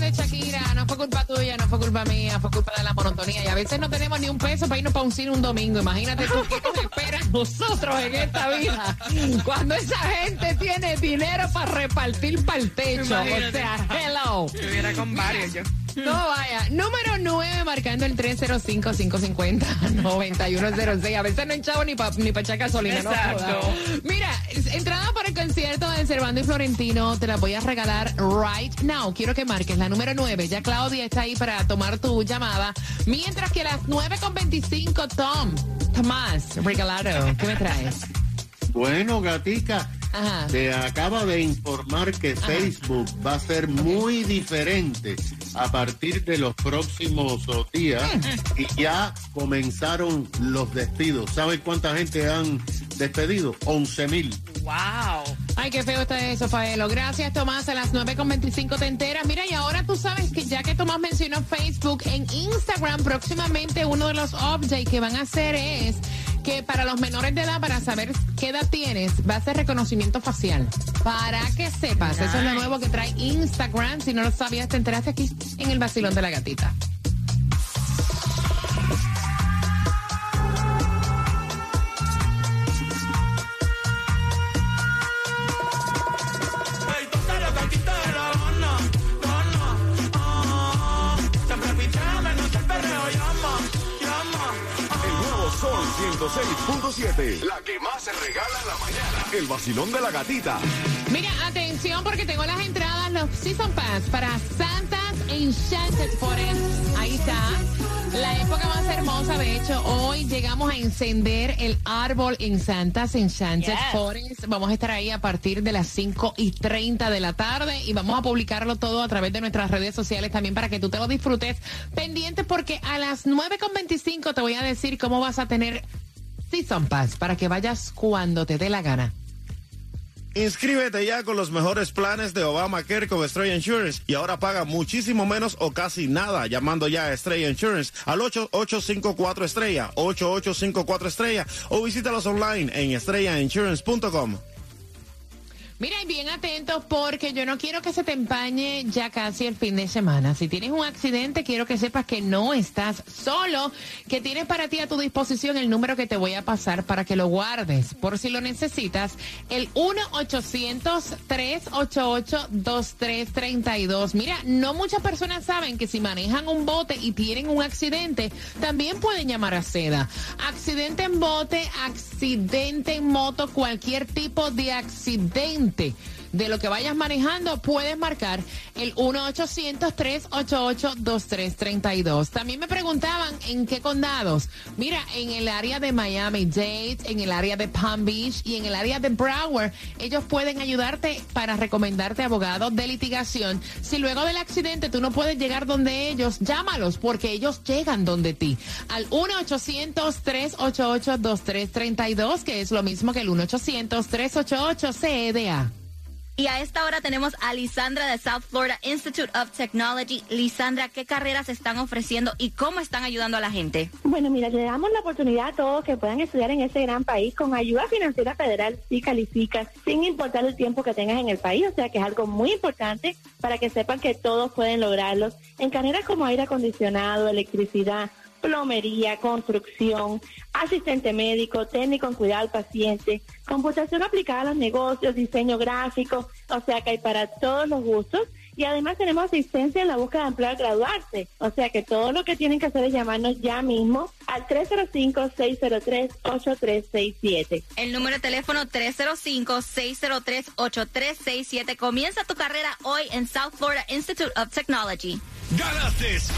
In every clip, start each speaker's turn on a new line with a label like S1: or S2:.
S1: de Shakira. No fue culpa tuya, no fue culpa mía, fue culpa de la monotonía. Y a veces no tenemos ni un peso para irnos para un cine un domingo. Imagínate tú qué nos espera nosotros en esta vida. Cuando esa gente tiene dinero para repartir para el techo. O sea, hello.
S2: Estuviera con varios yo.
S1: No vaya. Número 9, marcando el 305-550-9106. A veces no he echado ni para ni pa echar gasolina.
S2: Exacto.
S1: Mira, entrada concierto de Cervando y Florentino, te la voy a regalar right now. Quiero que marques la número 9. Ya Claudia está ahí para tomar tu llamada. Mientras que a las 9.25, Tom, Tomás, regalado. ¿Qué me traes?
S3: Bueno, gatica,
S1: Ajá.
S3: te acaba de informar que Facebook va a ser muy diferente a partir de los próximos días y ya comenzaron los despidos. ¿Sabes cuánta gente han despedido? 11 mil.
S2: ¡Wow!
S1: Ay, qué feo está eso, Paelo. Gracias, Tomás. A las 9.25 te enteras. Mira, y ahora tú sabes que ya que Tomás mencionó Facebook, en Instagram próximamente uno de los updates que van a hacer es que para los menores de edad, para saber qué edad tienes, va a ser reconocimiento facial. Para que sepas, eso es lo nuevo que trae Instagram. Si no lo sabías, te enteraste aquí en el vacilón de la gatita.
S4: 106.7. La que más se regala en la mañana. El vacilón de la gatita.
S1: Mira, atención porque tengo las entradas, los Season Pass para Santas Enchanted Forest. Ahí está. La época más hermosa, de hecho, hoy llegamos a encender el árbol en Santas Enchanted
S2: Yes.
S1: Forest. Vamos a estar ahí a partir de las 5 y 30 de la tarde y vamos a publicarlo todo a través de nuestras redes sociales también para que tú te lo disfrutes. Pendiente porque a las 9.25 te voy a decir cómo vas a tener Season Pass para que vayas cuando te dé la gana.
S5: Inscríbete ya con los mejores planes de Obamacare con Estrella Insurance y ahora paga muchísimo menos o casi nada llamando ya a Estrella Insurance al 8854 Estrella, 8854 Estrella o visítalos online en estrellainsurance.com.
S1: Mira, y bien atentos porque yo no quiero que se te empañe ya casi el fin de semana. Si tienes un accidente, quiero que sepas que no estás solo, que tienes para ti a tu disposición el número que te voy a pasar para que lo guardes. Por si lo necesitas, el 1-800-388-2332. Mira, no muchas personas saben que si manejan un bote y tienen un accidente, también pueden llamar a SEDA. Accidente en bote, accidente en moto, cualquier tipo de accidente adelante de lo que vayas manejando, puedes marcar el 1-800-388-2332. También me preguntaban en qué condados. Mira, en el área de Miami-Dade, en el área de Palm Beach y en el área de Broward, ellos pueden ayudarte para recomendarte abogados de litigación. Si luego del accidente tú no puedes llegar donde ellos, llámalos porque ellos llegan donde ti. Al 1-800-388-2332, que es lo mismo que el 1-800-388-CEDA.
S6: Y a esta hora tenemos a Lisandra de South Florida Institute of Technology. Lisandra, ¿qué carreras están ofreciendo y cómo están ayudando a la gente?
S7: Bueno, mira, le damos la oportunidad a todos que puedan estudiar en este gran país con ayuda financiera federal si calificas, sin importar el tiempo que tengas en el país. O sea que es algo muy importante para que sepan que todos pueden lograrlos en carreras como aire acondicionado, electricidad, plomería, construcción, asistente médico, técnico en cuidado al paciente, computación aplicada a los negocios, diseño gráfico, o sea que hay para todos los gustos. Y además tenemos asistencia en la búsqueda de empleo al graduarse. O sea que todo lo que tienen que hacer es llamarnos ya mismo al 305-603-8367.
S6: El número de teléfono 305-603-8367. Comienza tu carrera hoy en South Florida Institute of Technology.
S4: Ganaste
S8: 250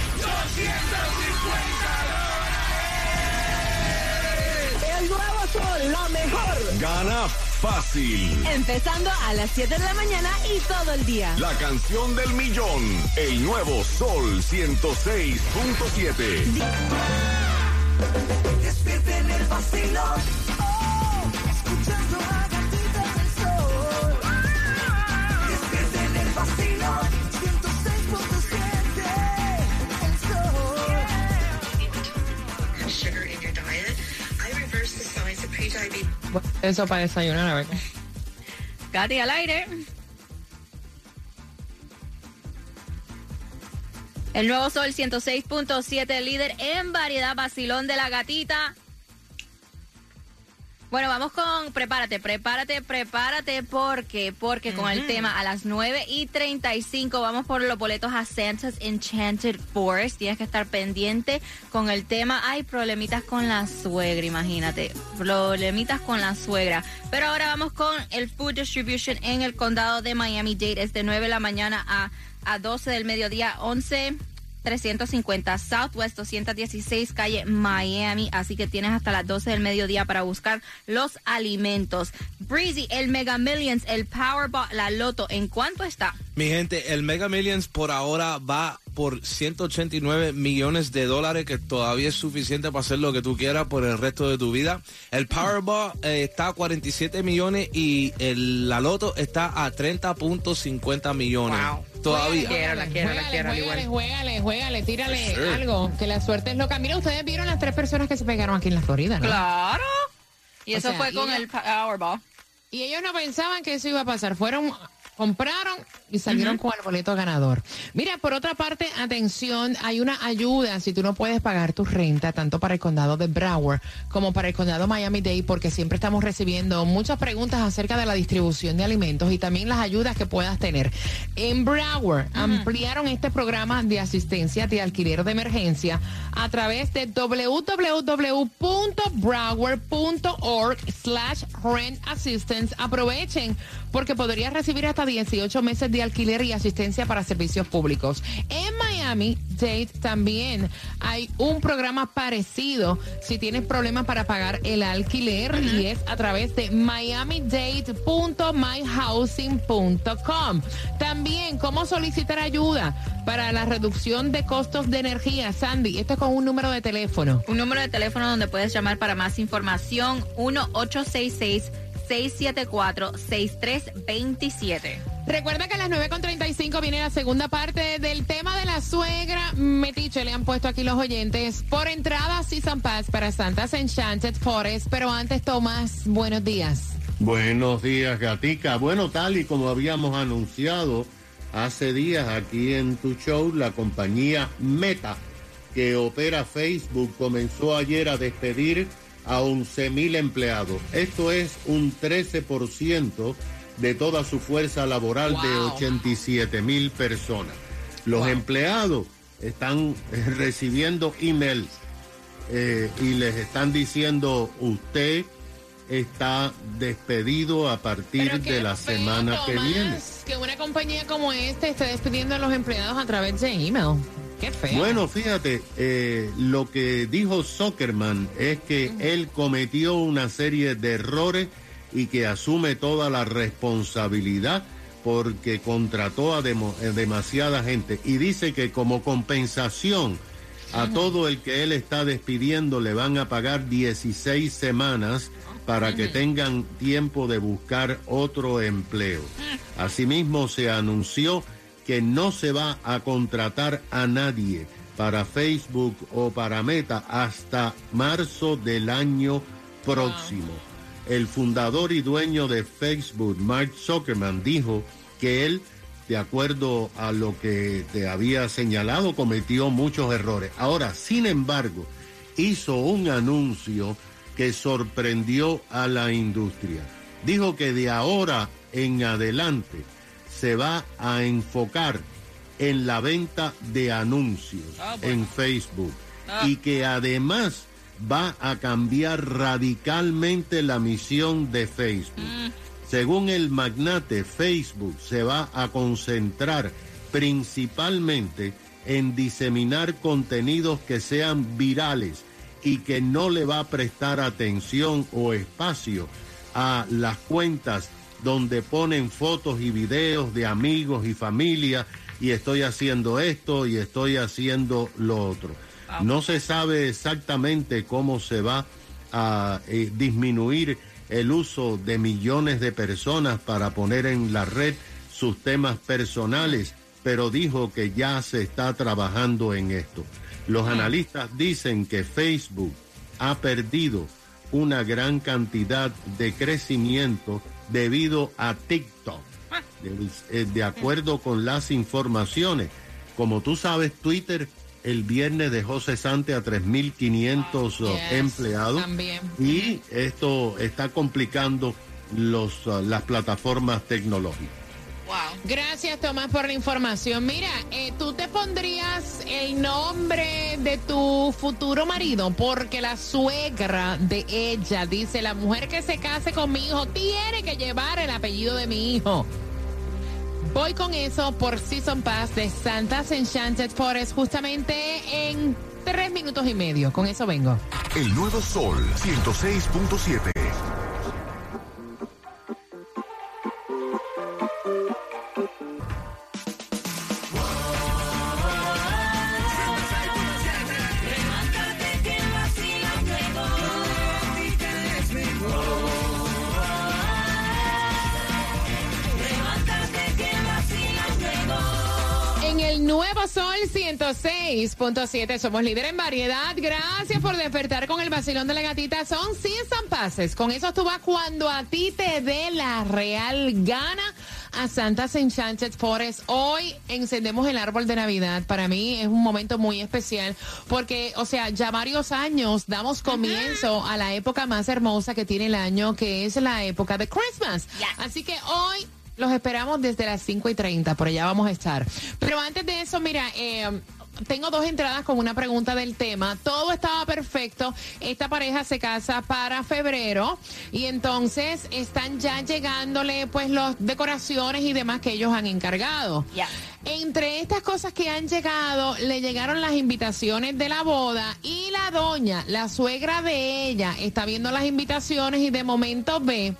S7: El nuevo sol, lo mejor.
S4: Gana fácil.
S9: Empezando a las 7 de la mañana y todo el día.
S4: La canción del millón. El nuevo Sol 106.7.
S8: Despierten el vacilón. Oh, escuchando
S2: a
S4: gatitas del sol. Ah, Despierten el vacilón. 106.7. El sol. Sugar in your diet. I reversed the signs of pre-diabetes.
S1: Eso para desayunar, a ver.
S6: Katy al aire. El nuevo Sol 106.7, líder en variedad, vacilón de la gatita. Bueno, vamos con, prepárate, prepárate, prepárate, porque, porque con el tema a las 9 y 35 vamos por los boletos a Santa's Enchanted Forest. Tienes que estar pendiente con el tema. Hay problemitas con la suegra, imagínate. Problemitas con la suegra. Pero ahora vamos con el Food Distribution en el condado de Miami-Dade. Es de 9 de la mañana a, a 12 del mediodía, 11 350 Southwest 216 calle Miami, así que tienes hasta las 12 del mediodía para buscar los alimentos. Breezy, el Mega Millions, el Powerball, la Loto, ¿en cuánto está?
S10: Mi gente, el Mega Millions por ahora va por 189 millones de dólares, que todavía es suficiente para hacer lo que tú quieras por el resto de tu vida. El Powerball eh, está a 47 millones y el, la Loto está a 30.50 millones. Todavía.
S1: Juégale,
S2: quiero, la quiero, la
S1: juégale,
S2: quiero, igual.
S1: juégale, juégale, tírale
S10: Sí.
S1: algo, que la suerte es loca. Mira, ustedes vieron las tres personas que se pegaron aquí en la Florida, ¿no?
S6: Claro. Y
S1: O
S6: eso
S1: sea,
S6: fue con el Powerball.
S1: Y ellos no pensaban que eso iba a pasar. Fueron, compraron y salieron con el boleto ganador. Mira, por otra parte, atención, hay una ayuda si tú no puedes pagar tu renta, tanto para el condado de Broward como para el condado Miami-Dade, porque siempre estamos recibiendo muchas preguntas acerca de la distribución de alimentos y también las ayudas que puedas tener. En Broward ampliaron este programa de asistencia de alquiler de emergencia a través de www.broward.org slash rent assistance. Aprovechen porque podrías recibir hasta 18 meses de alquiler y asistencia para servicios públicos. En Miami Dade también hay un programa parecido si tienes problemas para pagar el alquiler y es a través de miamidade.myhousing.com. También cómo solicitar ayuda para la reducción de costos de energía. Sandy, esto es con un número de teléfono.
S6: Un número de teléfono donde puedes llamar para más información, 1-866-674-6327.
S1: Recuerda que a las 9.35 viene la segunda parte del tema de la suegra. Metiche le han puesto aquí los oyentes. Por entrada, Season Pass para Santa's Enchanted Forest. Pero antes, Tomás, buenos días.
S3: Buenos días, Gatica. Bueno, tal y como habíamos anunciado hace días aquí en tu show, la compañía Meta, que opera Facebook, comenzó ayer a despedir a 11 mil empleados. Esto es un 13% de toda su fuerza laboral de
S1: Wow.
S3: 87 mil personas. Los empleados están recibiendo emails eh, y les están diciendo usted está despedido a partir de la
S1: feo,
S3: semana que
S1: Tomás,
S3: viene.
S1: Que una compañía como esta esté despidiendo a los empleados a través de email. Qué feo.
S3: Bueno, fíjate, eh, lo que dijo Zuckerman es que él cometió una serie de errores y que asume toda la responsabilidad porque contrató a eh, demasiada gente. Y dice que como compensación a todo el que él está despidiendo le van a pagar 16 semanas para que tengan tiempo de buscar otro empleo. Asimismo, se anunció que no se va a contratar a nadie para Facebook o para Meta hasta marzo del año próximo. El fundador y dueño de Facebook, Mark Zuckerman, dijo que él, de acuerdo a lo que te había señalado, cometió muchos errores. Ahora, sin embargo, hizo un anuncio que sorprendió a la industria. Dijo que de ahora en adelante se va a enfocar en la venta de anuncios en Facebook y que además va a cambiar radicalmente la misión de Facebook. Según el magnate, Facebook se va a concentrar principalmente en diseminar contenidos que sean virales y que no le va a prestar atención o espacio a las cuentas donde ponen fotos y videos de amigos y familia y estoy haciendo esto y estoy haciendo lo otro. No se sabe exactamente cómo se va a eh, disminuir el uso de millones de personas para poner en la red sus temas personales, pero dijo que ya se está trabajando en esto. Los analistas dicen que Facebook ha perdido una gran cantidad de crecimiento debido a TikTok. De, eh, de acuerdo con las informaciones, como tú sabes, Twitter el viernes dejó cesante a 3.500 uh,
S1: Yes,
S3: empleados
S1: también.
S3: y esto está complicando los, uh, las plataformas tecnológicas.
S1: Gracias, Tomás, por la información. Mira, eh, tú te pondrías el nombre de tu futuro marido porque la suegra de ella dice, la mujer que se case con mi hijo tiene que llevar el apellido de mi hijo. Voy con eso por Season Pass de Santa's Enchanted Forest justamente en tres minutos y medio. Con eso vengo.
S4: El nuevo Sol 106.7.
S1: 106.7 somos líder en variedad. Gracias por despertar con el vacilón de la gatita. Son Season Passes. Con eso tú vas cuando a ti te dé la real gana a Santa's Enchanted Forest. Hoy encendemos el árbol de Navidad. Para mí es un momento muy especial porque, o sea, ya varios años damos comienzo a la época más hermosa que tiene el año, que es la época de Christmas. Así que hoy los esperamos desde las 5 y 30, por allá vamos a estar. Pero antes de eso, mira, eh, tengo dos entradas con una pregunta del tema. Todo estaba perfecto. Esta pareja se casa para febrero y entonces están ya llegándole pues las decoraciones y demás que ellos han encargado. Entre estas cosas que han llegado, le llegaron las invitaciones de la boda y la doña, la suegra de ella, está viendo las invitaciones y de momento ve,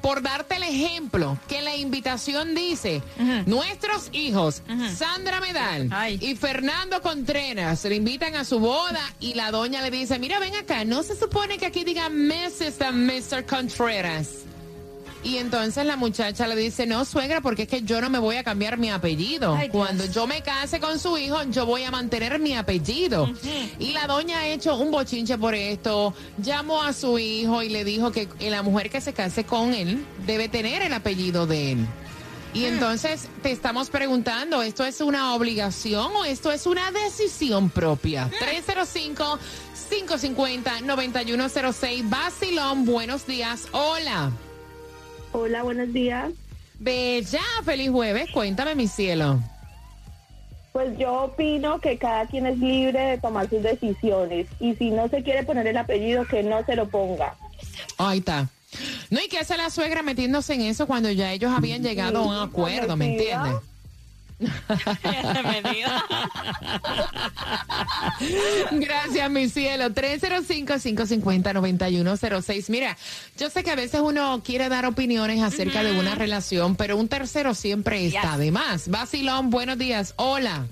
S1: por darte el ejemplo, que la invitación dice, nuestros hijos, Sandra Medal y Fernando Contreras, le invitan a su boda y la doña le dice, mira, ven acá, no se supone que aquí diga Mrs. and Mr. Contreras. Y entonces la muchacha le dice, no, suegra, porque es que yo no me voy a cambiar mi apellido.
S6: Ay, Dios.
S1: Cuando yo me case con su hijo, yo voy a mantener mi apellido. Y la doña ha hecho un bochinche por esto, llamó a su hijo y le dijo que la mujer que se case con él debe tener el apellido de él. Y entonces te estamos preguntando, ¿esto es una obligación o esto es una decisión propia? 305-550-9106. Basilón, buenos días. Hola.
S7: Hola, buenos días.
S1: Bella, feliz jueves. Cuéntame, mi cielo.
S7: Pues yo opino que cada quien es libre de tomar sus decisiones y si no se quiere poner el apellido, que no se lo ponga.
S1: Ahí está. No, ¿y qué hace la suegra metiéndose en eso cuando ya ellos habían llegado a un acuerdo, ¿me entiendes? Gracias, mi cielo. 305-550-9106. Mira, yo sé que a veces uno quiere dar opiniones acerca de una relación, pero un tercero siempre está de más. Basilón, buenos días. Hola.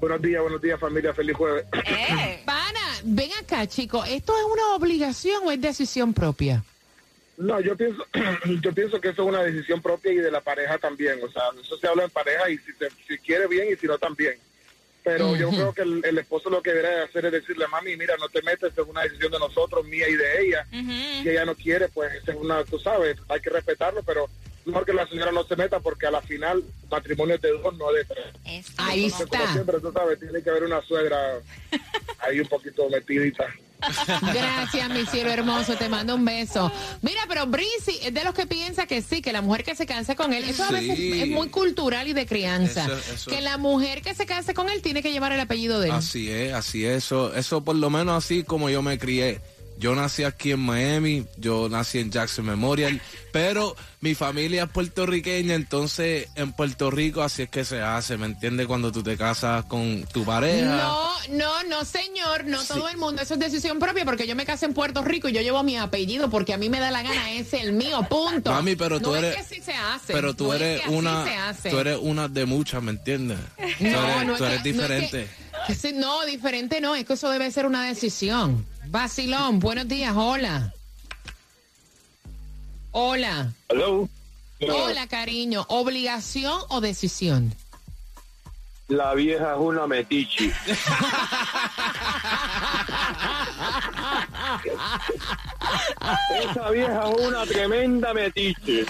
S11: Buenos días, buenos días familia, feliz jueves.
S1: Pana, ven acá, chico. ¿Esto es una obligación o es decisión propia?
S11: No, yo pienso, yo pienso que eso es una decisión propia y de la pareja también. O sea, eso se habla en pareja y si, te- si quiere bien y si no también. Pero yo creo que el, el esposo lo que debería hacer es decirle, mami, mira, no te metes, es una decisión de nosotros, mía y de ella. Si ella no quiere, pues esa es una, tú sabes, hay que respetarlo, pero mejor que la señora no se meta porque a la final matrimonio es de dos, no de tres.
S1: Ahí
S11: Entonces, como
S1: está.
S11: siempre, tú sabes, tiene que haber una suegra ahí un poquito metidita.
S1: Gracias, mi cielo hermoso. Te mando un beso. Mira, pero Brisi es de los que piensa que sí, que la mujer que se case con él, eso a veces
S10: Sí.
S1: es muy cultural y de crianza.
S10: Eso- eso-
S1: Que la mujer que se case con él tiene que llevar el apellido de él.
S10: Así es, así es. Eso, eso por lo menos así como yo me crié. Yo nací aquí en Miami, yo nací en Jackson Memorial, pero mi familia es puertorriqueña, entonces en Puerto Rico así es que se hace, ¿me entiendes? Cuando tú te casas con tu pareja.
S1: No, no, no, señor, no todo el mundo, eso es decisión propia, porque yo me casé en Puerto Rico y yo llevo mi apellido porque a mí me da la gana, es el mío, punto.
S10: Mami, pero tú
S1: No es
S10: eres-
S1: que sí se hace.
S10: Pero tú
S1: no es
S10: eres
S1: que
S10: una, tú eres una de muchas, ¿me entiendes? tú eres,
S1: no
S10: tú
S1: es
S10: eres
S1: que- no es que-
S10: diferente.
S1: no, diferente no, es que eso debe ser una decisión. Basilón, buenos días, hola. Hola.
S12: Hello.
S1: Hola, cariño. ¿Obligación o decisión?
S12: La vieja es una metichi. Esa vieja es una tremenda metiche.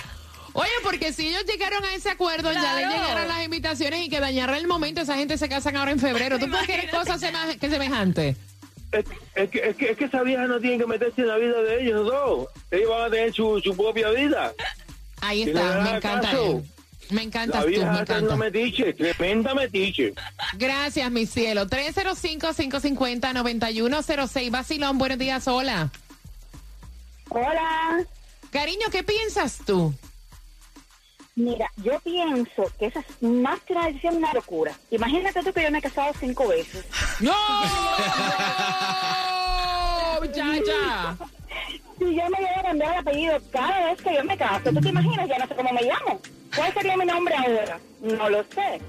S1: Oye, porque si ellos llegaron a ese acuerdo, ya le
S6: Claro.
S1: llegaron las invitaciones y que dañaran el momento, esa gente se casan ahora en febrero. ¿Tú puedes querer cosas sema- que semejantes?
S12: Es, es que, es, que, es que esa vieja no tiene que meterse en la vida de ellos dos. Ellos van a tener su, su propia vida.
S1: Ahí está, me encanta. Me encantas
S12: La
S1: tú,
S12: vieja
S1: me
S12: es una
S1: encanta.
S12: metiche, tremenda metiche.
S1: Gracias, mi cielo. 305-550-9106. Vacilón, buenos días, hola.
S13: Hola.
S1: Cariño, ¿qué piensas tú?
S13: Mira, yo pienso que esa es más que una decisión, una locura. Imagínate tú que yo me he casado cinco veces.
S1: ¡No! ¡Muchacha!
S13: Si yo me voy a cambiar el apellido cada vez que yo me caso, ¿tú te imaginas? Ya no sé cómo me llamo. ¿Cuál sería mi nombre ahora? No lo sé.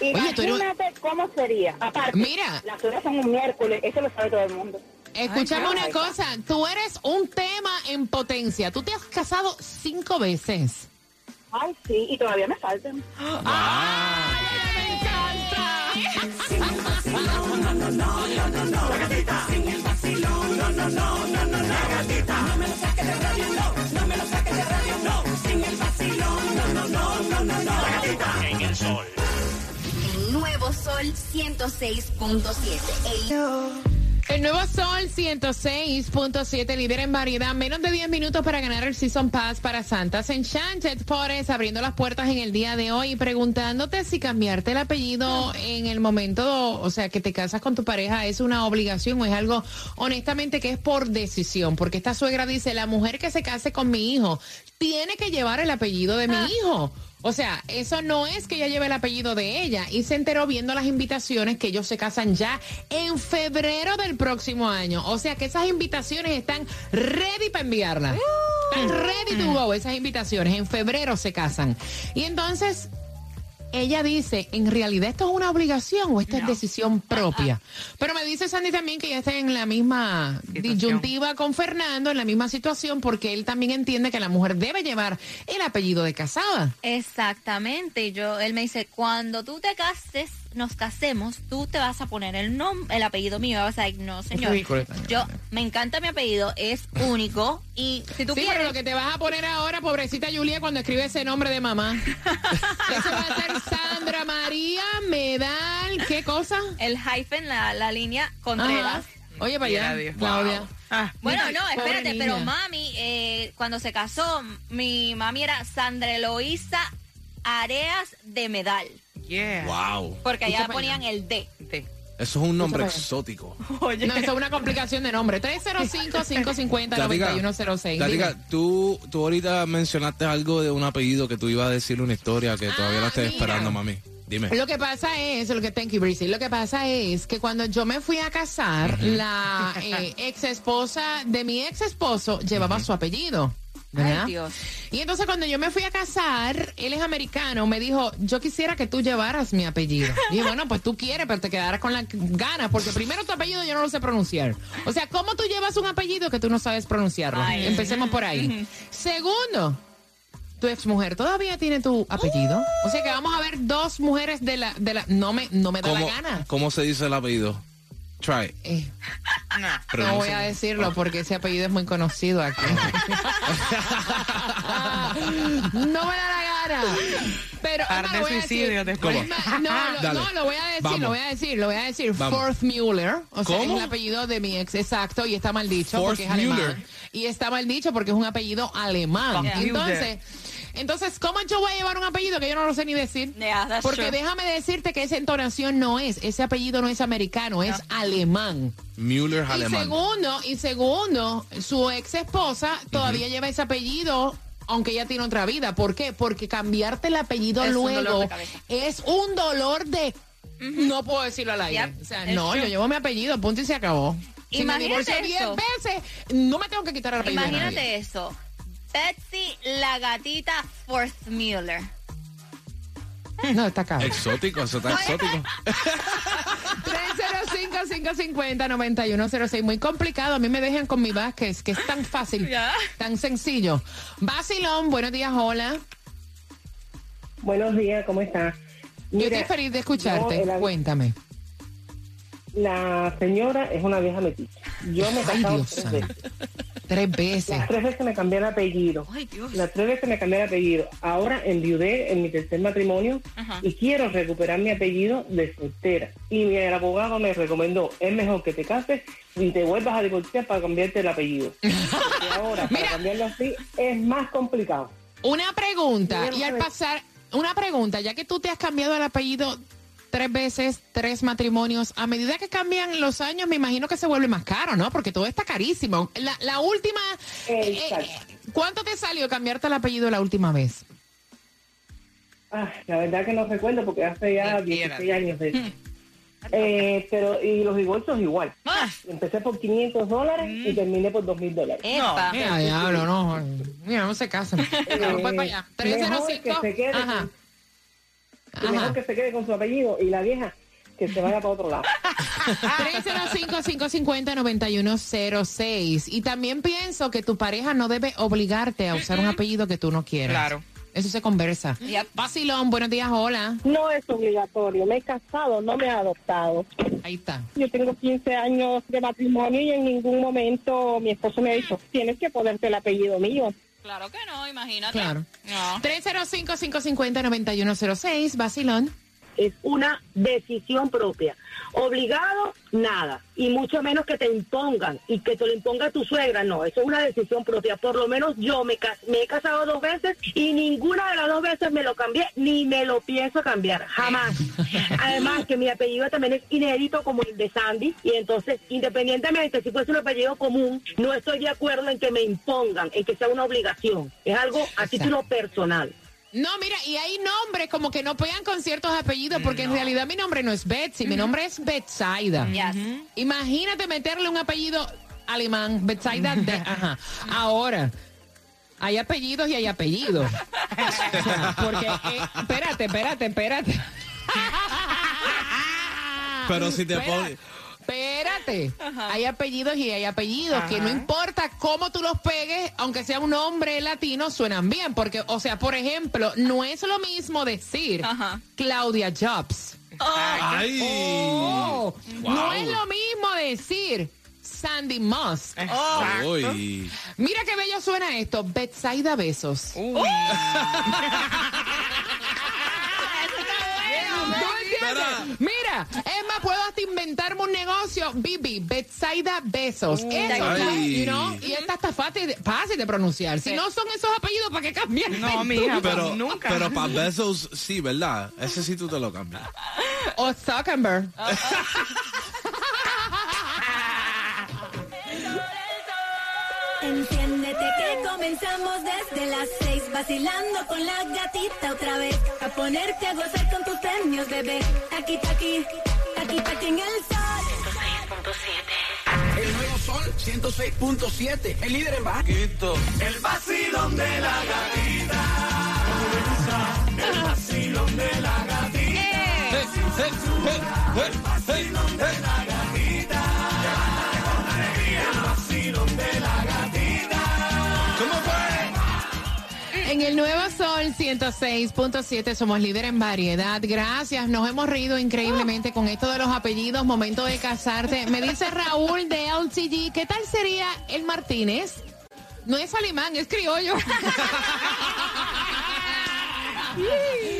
S1: Oye,
S13: Imagínate cómo sería. Aparte,
S1: Mira.
S13: las horas son un miércoles, eso lo sabe todo el mundo.
S1: Escúchame una cosa, tú eres un tema en potencia. Tú te has casado cinco veces.
S13: Ay, sí, y todavía me faltan.
S14: En el sol.
S15: El nuevo Sol 106.7. El
S1: El nuevo Sol 106.7, líder en variedad. Menos de 10 minutos para ganar el Season Pass para Santas Enchanted Forest, abriendo las puertas en el día de hoy y preguntándote si cambiarte el apellido en el momento, o sea, que te casas con tu pareja es una obligación o es algo, honestamente, que es por decisión. Porque esta suegra dice, la mujer que se case con mi hijo tiene que llevar el apellido de mi hijo. O sea, eso no es que ella lleve el apellido de ella. Y se enteró viendo las invitaciones que ellos se casan ya en febrero del próximo año. O sea que esas invitaciones están ready para enviarlas. Están ready to go esas invitaciones. En febrero se casan. Y entonces ella dice, ¿en realidad esto es una obligación o esta es decisión propia? Pero me dice Sandy también que ella está en la misma disyuntiva con Fernando, en la misma situación, porque él también entiende que la mujer debe llevar el apellido de casada.
S6: Exactamente. Yo, él me dice, cuando tú te cases, nos casemos, tú te vas a poner el nombre, el apellido mío. Vas a decir, no, señor. Yo, me encanta mi apellido, es único. Y si tú
S1: sí,
S6: quieres.
S1: pero lo que te vas a poner ahora, pobrecita Julia, cuando escribe ese nombre de mamá. Eso va a ser Sandra María Medal, ¿qué cosa?
S6: El hyphen, la, la línea Contreras.
S1: Ajá. Oye, para allá,
S6: Dios.
S1: Claudia.
S6: Bueno,
S1: Mira,
S6: no, espérate,
S1: niña.
S6: pero mami, eh, cuando se casó, mi mami era Sandra Eloísa Areas de Medal.
S2: Yeah.
S10: Wow.
S6: Porque allá ponían el D.
S10: Eso es un nombre exótico.
S1: No, eso es una complicación de nombre. 305-550-9106.
S10: Tatica,
S1: Dime.
S10: tú, tú ahorita mencionaste algo de un apellido que tú ibas a decir una historia que todavía la estoy
S1: mira.
S10: esperando, mami. Dime.
S1: Lo que pasa es, lo que thank you, Breezy. Lo que pasa es que cuando yo me fui a casar, la eh, ex esposa de mi ex esposo llevaba su apellido. ¿Verdad?
S6: Ay, Dios.
S1: Y entonces cuando yo me fui a casar, él es americano, me dijo, yo quisiera que tú llevaras mi apellido. Y dije, bueno, pues tú quieres, pero te quedarás con las ganas, porque primero tu apellido yo no lo sé pronunciar. O sea, ¿cómo tú llevas un apellido que tú no sabes pronunciarlo?
S6: Ay.
S1: Empecemos por ahí. Segundo, tu ex mujer todavía tiene tu apellido. O sea que vamos a ver dos mujeres de la, de la, no me, no me da la
S10: ¿Cómo,
S1: gana.
S10: ¿Cómo se dice el apellido? Try.
S1: Eh, no voy a decirlo porque ese apellido es muy conocido aquí. no me da la gana. Pero
S2: después.
S1: Emma, No, lo, no, lo voy a decir,
S10: Vamos.
S1: lo voy a decir, lo voy a decir.
S10: Vamos.
S1: Forth Mueller, o sea,
S10: ¿Cómo?
S1: es el apellido de mi ex, exacto, y está mal dicho
S10: Forth
S1: porque es alemán.
S10: Mueller.
S1: Y está mal dicho porque es un apellido alemán.
S2: Yeah.
S1: Entonces, entonces, ¿cómo yo voy a llevar un apellido que yo no lo sé ni decir?
S6: Yeah,
S1: Porque
S6: true.
S1: déjame decirte que esa entonación no es, ese apellido no es americano, es alemán.
S10: Müller
S1: Y
S10: alemán.
S1: segundo, y segundo, su ex esposa todavía lleva ese apellido. Aunque ella tiene otra vida. ¿Por qué? Porque cambiarte el apellido
S6: Es
S1: luego es un dolor de... No puedo decirlo al aire.
S6: Yep,
S1: O sea,
S6: it's
S1: no,
S6: true.
S1: yo llevo mi apellido, punto y se acabó. Si me
S6: Imagínate
S1: divorcio diez
S6: eso.
S1: veces, no me tengo que quitar el apellido. de nadie.
S6: Imagínate eso. Betsy la gatita Forthmuller.
S1: No, está caro.
S10: Exótico, eso está exótico.
S1: 305-550-9106. Muy complicado. A mí me dejan con mi Vázquez, que es tan fácil,
S6: Ya.
S1: tan sencillo. Basilón, buenos días, hola.
S16: Buenos días, ¿cómo estás?
S1: Yo estoy feliz de escucharte. Cuéntame.
S16: La señora es una vieja metiche. Yo me he
S1: Ay, Dios
S16: tres veces.
S1: Tres veces.
S16: Las tres veces me cambié el apellido. Las tres veces me cambié el apellido. Ahora enviudé en mi tercer matrimonio y quiero recuperar mi apellido de soltera. Y mi- el abogado me recomendó, es mejor que te cases y te vuelvas a divorciar para cambiarte el apellido. Porque ahora, para cambiarlo así, es más complicado.
S1: Una pregunta, y al pasar, una pregunta, ya que tú te has cambiado el apellido tres veces, tres matrimonios, a medida que cambian los años, me imagino que se vuelve más caro, ¿no? Porque todo está carísimo. La, la última, eh, eh, ¿cuánto te salió cambiarte el apellido la última vez?
S16: Ah, la verdad que no recuerdo porque hace ya 16 años de eso. Eh, pero, y los divorcios igual. Empecé por 500 dólares y terminé por 2.000 dólares.
S1: Mira, diablo, no. Mira, no se casan. Claro, pues para allá.
S16: Eh, mejor que
S1: 305.
S16: se quede
S1: Ajá.
S16: Y mejor que se quede con su apellido y la vieja que se vaya para otro lado.
S1: 305-550-9106. Y también pienso que tu pareja no debe obligarte a usar un apellido que tú no quieras.
S2: Claro.
S1: Eso se conversa. Vacilón, buenos días, hola.
S13: No es obligatorio. Me he casado, no me he adoptado.
S1: Ahí está.
S13: Yo tengo 15 años de matrimonio y en ningún momento mi esposo me ha dicho, tienes que ponerte el apellido mío.
S6: Claro que no, imagínate.
S1: Claro.
S6: No.
S1: 305-550-9106, Vacilón.
S17: Es una decisión propia. Obligado, nada. Y mucho menos que te impongan y que te lo imponga tu suegra, no. Eso es una decisión propia. Por lo menos yo me, me he casado dos veces y ninguna de las dos veces me lo cambié ni me lo pienso cambiar. Jamás. Además que mi apellido también es inédito como el de Sandy y entonces independientemente si fuese un apellido común, no estoy de acuerdo en que me impongan, en que sea una obligación. Es algo a título personal.
S1: No, mira, y hay nombres como que no pegan con ciertos apellidos, porque en realidad mi nombre no es Betsy, mi nombre es Betsaida. Imagínate meterle un apellido alemán, Betsaida. de- ajá. Ahora, hay apellidos y hay apellidos. porque, eh, espérate, espérate, espérate.
S10: Pero si te pones...
S1: Espérate, hay apellidos y hay apellidos que no importa cómo tú los pegues, aunque sea un nombre latino, suenan bien. Porque, o sea, por ejemplo, no es lo mismo decir Claudia Jobs.
S10: Ay.
S1: Oh, No es lo mismo decir Sandy Musk.
S10: Uy.
S1: Mira qué bello suena esto. Betsaida Besos. ¿Tú Mira, es más, puedo hasta inventarme un negocio, Bibi, Betsaida Besos. Eso,
S10: Ay.
S1: you know, y esta está fácil, fácil de pronunciar. Si no son esos apellidos, ¿para qué cambiar?
S2: No, mija,
S10: Pero,
S2: nunca.
S10: pero para besos, sí, ¿verdad? Ese sí tú te lo cambias.
S1: O Zuckerberg.
S15: comenzamos desde las seis vacilando con la gatita otra vez. A ponerte a gozar con tus premios bebé. Aquí aquí aquí aquí en el sol.
S8: El nuevo Sol 106.7, el líder en bajito. El
S1: En el Nuevo Sol 106.7 somos líder en variedad. Gracias, nos hemos reído increíblemente con esto de los apellidos. Momento de casarte. Me dice Raúl de LTG, ¿qué tal sería el Martínez? No es alemán, es criollo.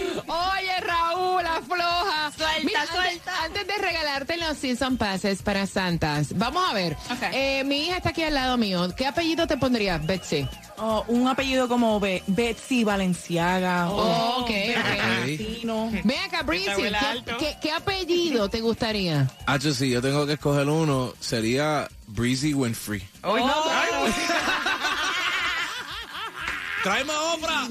S1: Oye, Raúl, afloja.
S6: Suelta,
S1: antes-
S6: suelta.
S1: Antes, de regalarte los Season Passes para Santas, vamos a ver. Eh, mi hija está aquí al lado mío. ¿Qué apellido te pondría, Betsy?
S2: Oh, un apellido como Be- Betsy Valenciaga.
S1: Oh,
S2: o
S1: ok,
S2: Valentino.
S1: Ven acá,
S2: abuela
S1: ¿qué,
S2: alto.
S1: qué- qué apellido te gustaría?
S10: Hacho, si yo tengo que escoger uno, sería Breezy Winfrey.
S2: Hoy no,
S10: Tráeme obra.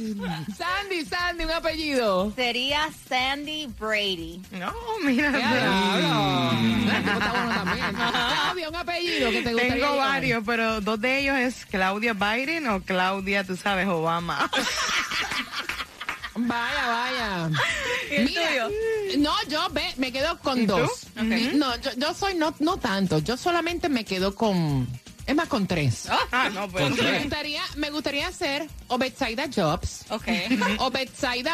S1: Sandy, Sandy, un apellido.
S6: Sería Sandy Brady.
S2: No, mira.
S1: También. Claudia, un apellido que te gustaría.
S2: Tengo
S1: llevar.
S2: varios, pero dos de ellos es Claudia Biden o Claudia, tú sabes, Obama.
S1: Vaya, vaya.
S6: ¿Y el
S1: Mira,
S6: tuyo?
S1: No, yo ve, me quedo con dos. No, yo, yo soy no, no tanto. Yo solamente me quedo con. Es más, con tres.
S2: Ah, no, pues.
S1: Me gustaría, me gustaría hacer o Betsaida Jobs
S6: Ok.
S1: o Betsaida